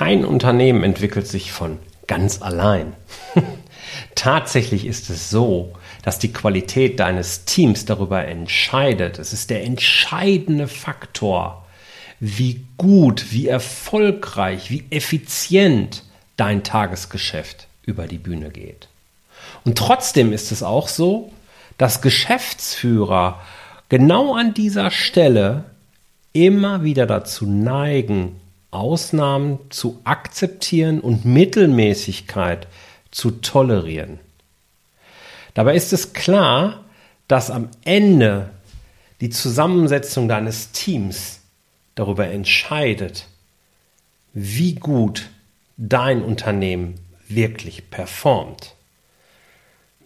Kein Unternehmen entwickelt sich von ganz allein. Tatsächlich ist es so, dass die Qualität deines Teams darüber entscheidet. Es ist der entscheidende Faktor, wie gut, wie erfolgreich, wie effizient dein Tagesgeschäft über die Bühne geht. Und trotzdem ist es auch so, dass Geschäftsführer genau an dieser Stelle immer wieder dazu neigen, Ausnahmen zu akzeptieren und Mittelmäßigkeit zu tolerieren. Dabei ist es klar, dass am Ende die Zusammensetzung deines Teams darüber entscheidet, wie gut dein Unternehmen wirklich performt.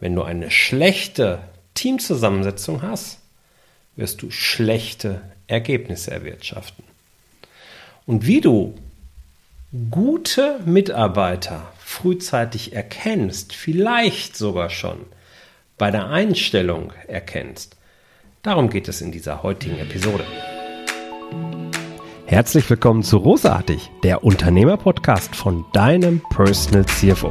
Wenn du eine schlechte Teamzusammensetzung hast, wirst du schlechte Ergebnisse erwirtschaften. Und wie du gute Mitarbeiter frühzeitig erkennst, vielleicht sogar schon bei der Einstellung erkennst, darum geht es in dieser heutigen Episode. Herzlich willkommen zu Rosartig, der Unternehmerpodcast von deinem Personal CFO.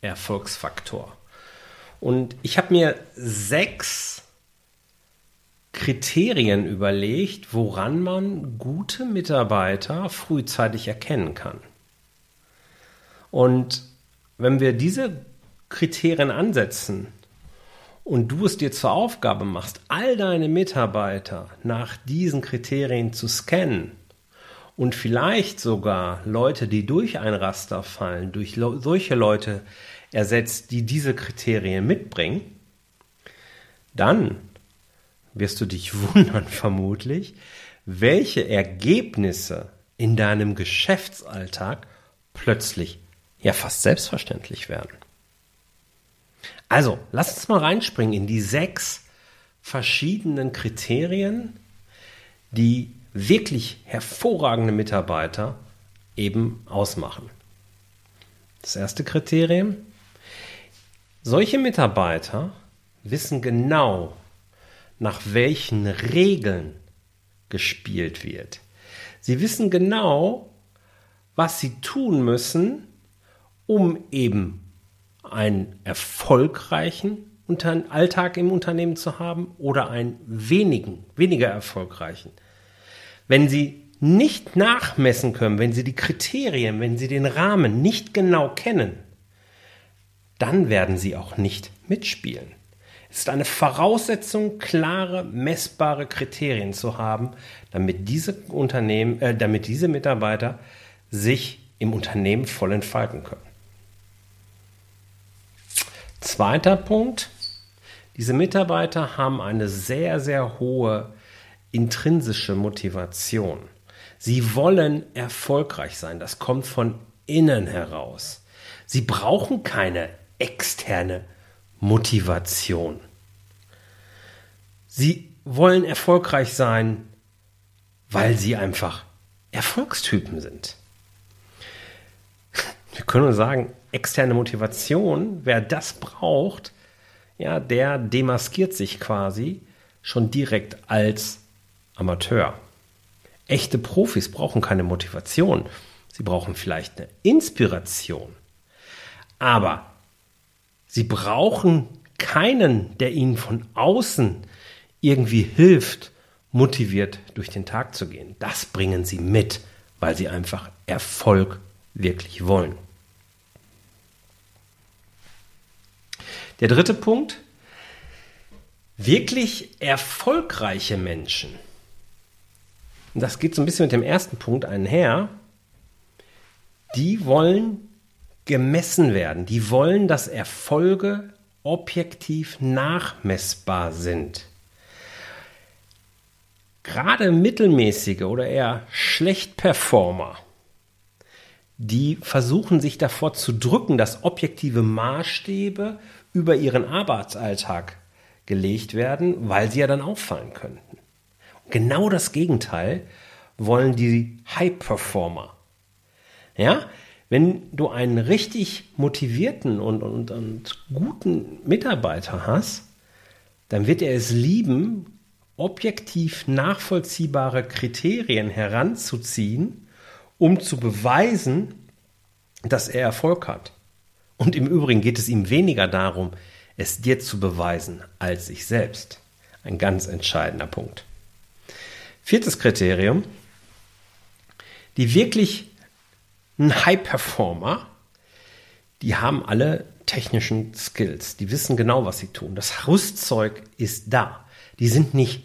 Erfolgsfaktor. Und ich habe mir sechs Kriterien überlegt, woran man gute Mitarbeiter frühzeitig erkennen kann. Und wenn wir diese Kriterien ansetzen und du es dir zur Aufgabe machst, all deine Mitarbeiter nach diesen Kriterien zu scannen und vielleicht sogar Leute, die durch ein Raster fallen, durch solche Leute ersetzt, die diese Kriterien mitbringen, dann wirst du dich wundern vermutlich, welche Ergebnisse in deinem Geschäftsalltag plötzlich ja fast selbstverständlich werden. Also, lass uns mal reinspringen in die sechs verschiedenen Kriterien, die wirklich hervorragende Mitarbeiter eben ausmachen. Das erste Kriterium, solche Mitarbeiter wissen genau, nach welchen Regeln gespielt wird. Sie wissen genau, was sie tun müssen, um eben einen erfolgreichen Alltag im Unternehmen zu haben oder einen wenigen, weniger erfolgreichen. Wenn Sie nicht nachmessen können, wenn Sie die Kriterien, wenn Sie den Rahmen nicht genau kennen, dann werden Sie auch nicht mitspielen. Es ist eine Voraussetzung, klare, messbare Kriterien zu haben, damit diese Unternehmen, äh, damit diese Mitarbeiter sich im Unternehmen voll entfalten können. Zweiter Punkt. Diese Mitarbeiter haben eine sehr, sehr hohe intrinsische Motivation. Sie wollen erfolgreich sein. Das kommt von innen heraus. Sie brauchen keine externe Motivation. Sie wollen erfolgreich sein, weil sie einfach Erfolgstypen sind. Wir können nur sagen, externe Motivation, wer das braucht, ja, der demaskiert sich quasi schon direkt als Amateur. Echte Profis brauchen keine Motivation. Sie brauchen vielleicht eine Inspiration. Aber sie brauchen keinen, der ihnen von außen irgendwie hilft, motiviert durch den Tag zu gehen. Das bringen sie mit, weil sie einfach Erfolg wirklich wollen. Der dritte Punkt. Wirklich erfolgreiche Menschen und das geht so ein bisschen mit dem ersten Punkt einher, die wollen gemessen werden. Die wollen, dass Erfolge objektiv nachmessbar sind. Gerade mittelmäßige oder eher schlecht Performer, die versuchen sich davor zu drücken, dass objektive Maßstäbe über ihren Arbeitsalltag gelegt werden, weil sie ja dann auffallen könnten. Genau das Gegenteil wollen die High Performer. Ja, wenn du einen richtig motivierten und, und, und guten Mitarbeiter hast, dann wird er es lieben, objektiv nachvollziehbare Kriterien heranzuziehen, um zu beweisen, dass er Erfolg hat. Und im Übrigen geht es ihm weniger darum, es dir zu beweisen, als sich selbst. Ein ganz entscheidender Punkt. Viertes Kriterium. Die wirklich High-Performer, die haben alle technischen Skills. Die wissen genau, was sie tun. Das Rüstzeug ist da. Die sind nicht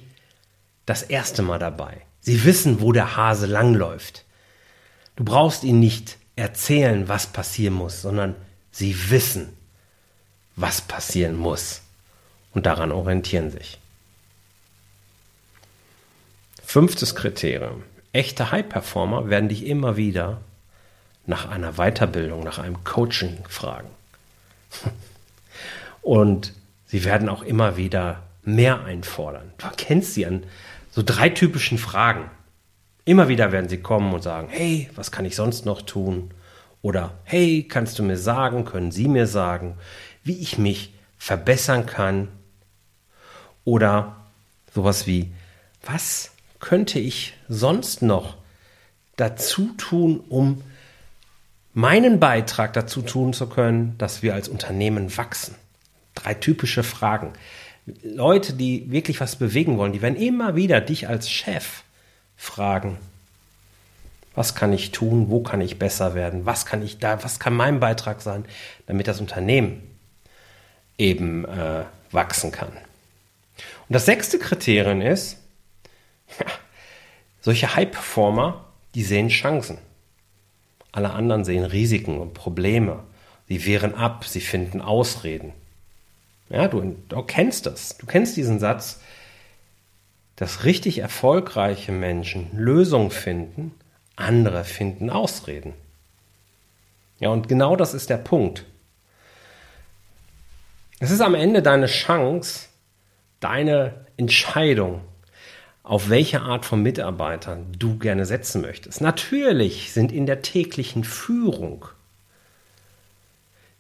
das erste Mal dabei. Sie wissen, wo der Hase langläuft. Du brauchst ihnen nicht erzählen, was passieren muss, sondern sie wissen, was passieren muss. Und daran orientieren sich. Fünftes Kriterium. Echte High-Performer werden dich immer wieder nach einer Weiterbildung, nach einem Coaching fragen. Und sie werden auch immer wieder mehr einfordern. Du erkennst sie an so drei typischen Fragen. Immer wieder werden sie kommen und sagen, hey, was kann ich sonst noch tun? Oder hey, kannst du mir sagen, können Sie mir sagen, wie ich mich verbessern kann? Oder sowas wie, was könnte ich sonst noch dazu tun, um meinen Beitrag dazu tun zu können, dass wir als Unternehmen wachsen? Drei typische Fragen. Leute, die wirklich was bewegen wollen, die werden immer wieder dich als Chef fragen. Was kann ich tun? Wo kann ich besser werden? Was kann ich da? Was kann mein Beitrag sein, damit das Unternehmen eben äh, wachsen kann? Und das sechste Kriterium ist, ja, solche High-Performer, die sehen Chancen. Alle anderen sehen Risiken und Probleme. Sie wehren ab, sie finden Ausreden. Ja, du, du kennst das. Du kennst diesen Satz, dass richtig erfolgreiche Menschen Lösungen finden, andere finden Ausreden. Ja, und genau das ist der Punkt. Es ist am Ende deine Chance, deine Entscheidung, auf welche Art von Mitarbeitern du gerne setzen möchtest. Natürlich sind in der täglichen Führung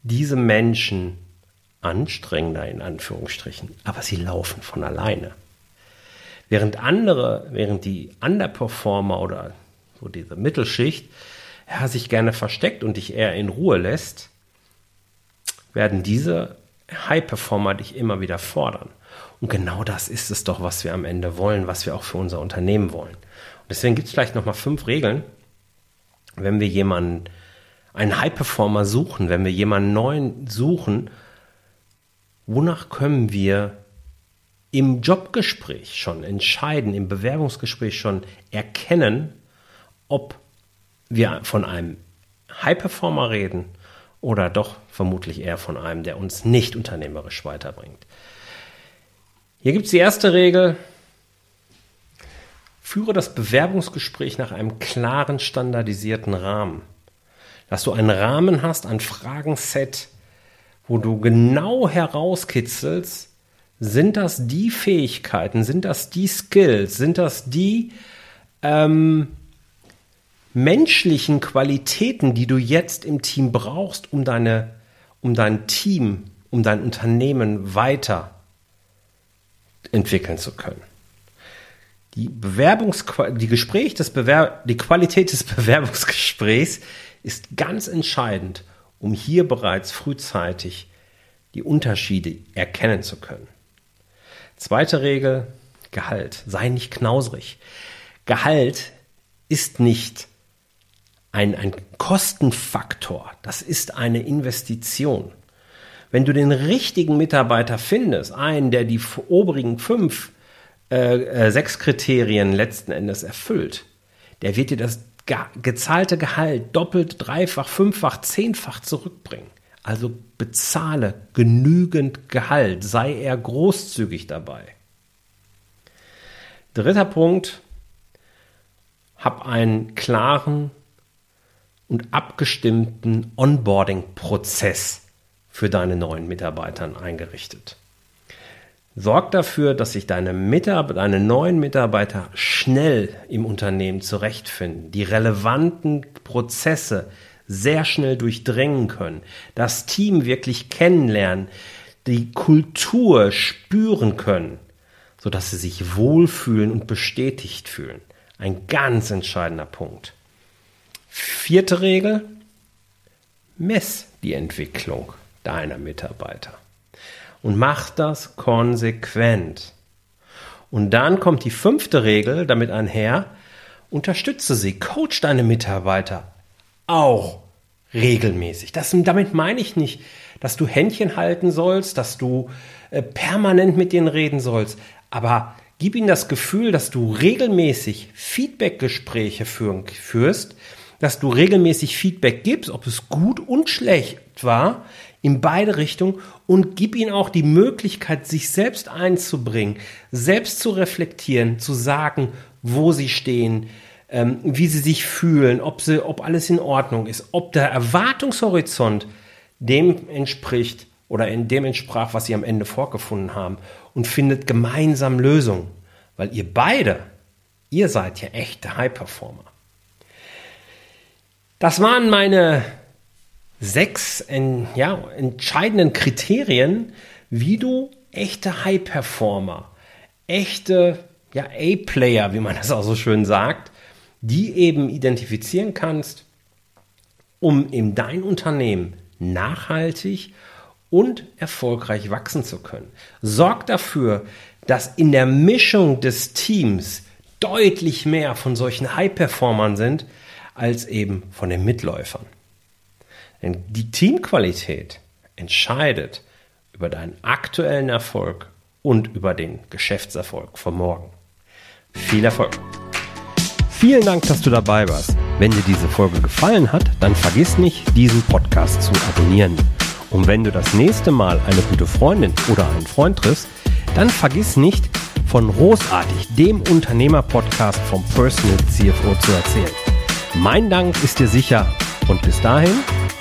diese Menschen anstrengender in Anführungsstrichen, aber sie laufen von alleine. Während andere, während die Underperformer oder so diese Mittelschicht ja, sich gerne versteckt und dich eher in Ruhe lässt, werden diese High-Performer dich immer wieder fordern. Und genau das ist es doch, was wir am Ende wollen, was wir auch für unser Unternehmen wollen. Und deswegen gibt es vielleicht nochmal fünf Regeln, wenn wir jemanden, einen High-Performer suchen, wenn wir jemanden neuen suchen, wonach können wir im Jobgespräch schon entscheiden, im Bewerbungsgespräch schon erkennen, ob wir von einem High-Performer reden oder doch vermutlich eher von einem, der uns nicht unternehmerisch weiterbringt. Hier gibt es die erste Regel. Führe das Bewerbungsgespräch nach einem klaren, standardisierten Rahmen. Dass du einen Rahmen hast, ein Fragenset, wo du genau herauskitzelst, sind das die Fähigkeiten, sind das die Skills, sind das die ähm, menschlichen Qualitäten, die du jetzt im Team brauchst, um deine, um dein Team, um dein Unternehmen weiter entwickeln zu können. Die Bewerbungs die Gespräch des Bewerb die Qualität des Bewerbungsgesprächs ist ganz entscheidend, um hier bereits frühzeitig die Unterschiede erkennen zu können. Zweite Regel, Gehalt. Sei nicht knausrig. Gehalt ist nicht ein, ein Kostenfaktor, das ist eine Investition. Wenn du den richtigen Mitarbeiter findest, einen, der die oberigen fünf, äh, äh, sechs Kriterien letzten Endes erfüllt, der wird dir das gezahlte Gehalt doppelt, dreifach, fünffach, zehnfach zurückbringen. Also bezahle genügend Gehalt, sei er großzügig dabei. Dritter Punkt, hab einen klaren und abgestimmten Onboarding-Prozess für deine neuen Mitarbeiter eingerichtet. Sorg dafür, dass sich deine, Mitarbeiter, deine neuen Mitarbeiter schnell im Unternehmen zurechtfinden, die relevanten Prozesse sehr schnell durchdringen können, das Team wirklich kennenlernen, die Kultur spüren können, sodass sie sich wohlfühlen und bestätigt fühlen. Ein ganz entscheidender Punkt. Vierte Regel, mess die Entwicklung deiner Mitarbeiter und mach das konsequent. Und dann kommt die fünfte Regel damit einher, unterstütze sie, coach deine Mitarbeiter auch regelmäßig. Das, damit meine ich nicht, dass du Händchen halten sollst, dass du äh, permanent mit denen reden sollst, aber gib ihnen das Gefühl, dass du regelmäßig Feedbackgespräche führst, dass du regelmäßig Feedback gibst, ob es gut und schlecht war, in beide Richtungen und gib ihnen auch die Möglichkeit, sich selbst einzubringen, selbst zu reflektieren, zu sagen, wo sie stehen, ähm, wie sie sich fühlen, ob, sie, ob alles in Ordnung ist, ob der Erwartungshorizont dem entspricht oder in dem entsprach, was sie am Ende vorgefunden haben und findet gemeinsam Lösungen, weil ihr beide, ihr seid ja echte High-Performer. Das waren meine sechs in, ja, entscheidenden Kriterien, wie du echte High-Performer, echte ja, A-Player, wie man das auch so schön sagt, die eben identifizieren kannst, um in dein Unternehmen nachhaltig und erfolgreich wachsen zu können. Sorg dafür, dass in der Mischung des Teams deutlich mehr von solchen High-Performern sind, als eben von den Mitläufern. Denn die Teamqualität entscheidet über deinen aktuellen Erfolg und über den Geschäftserfolg von morgen. Viel Erfolg! Vielen Dank, dass du dabei warst. Wenn dir diese Folge gefallen hat, dann vergiss nicht, diesen Podcast zu abonnieren. Und wenn du das nächste Mal eine gute Freundin oder einen Freund triffst, dann vergiss nicht, von Großartig, dem Unternehmer-Podcast vom Personal CFO zu erzählen. Mein Dank ist dir sicher und bis dahin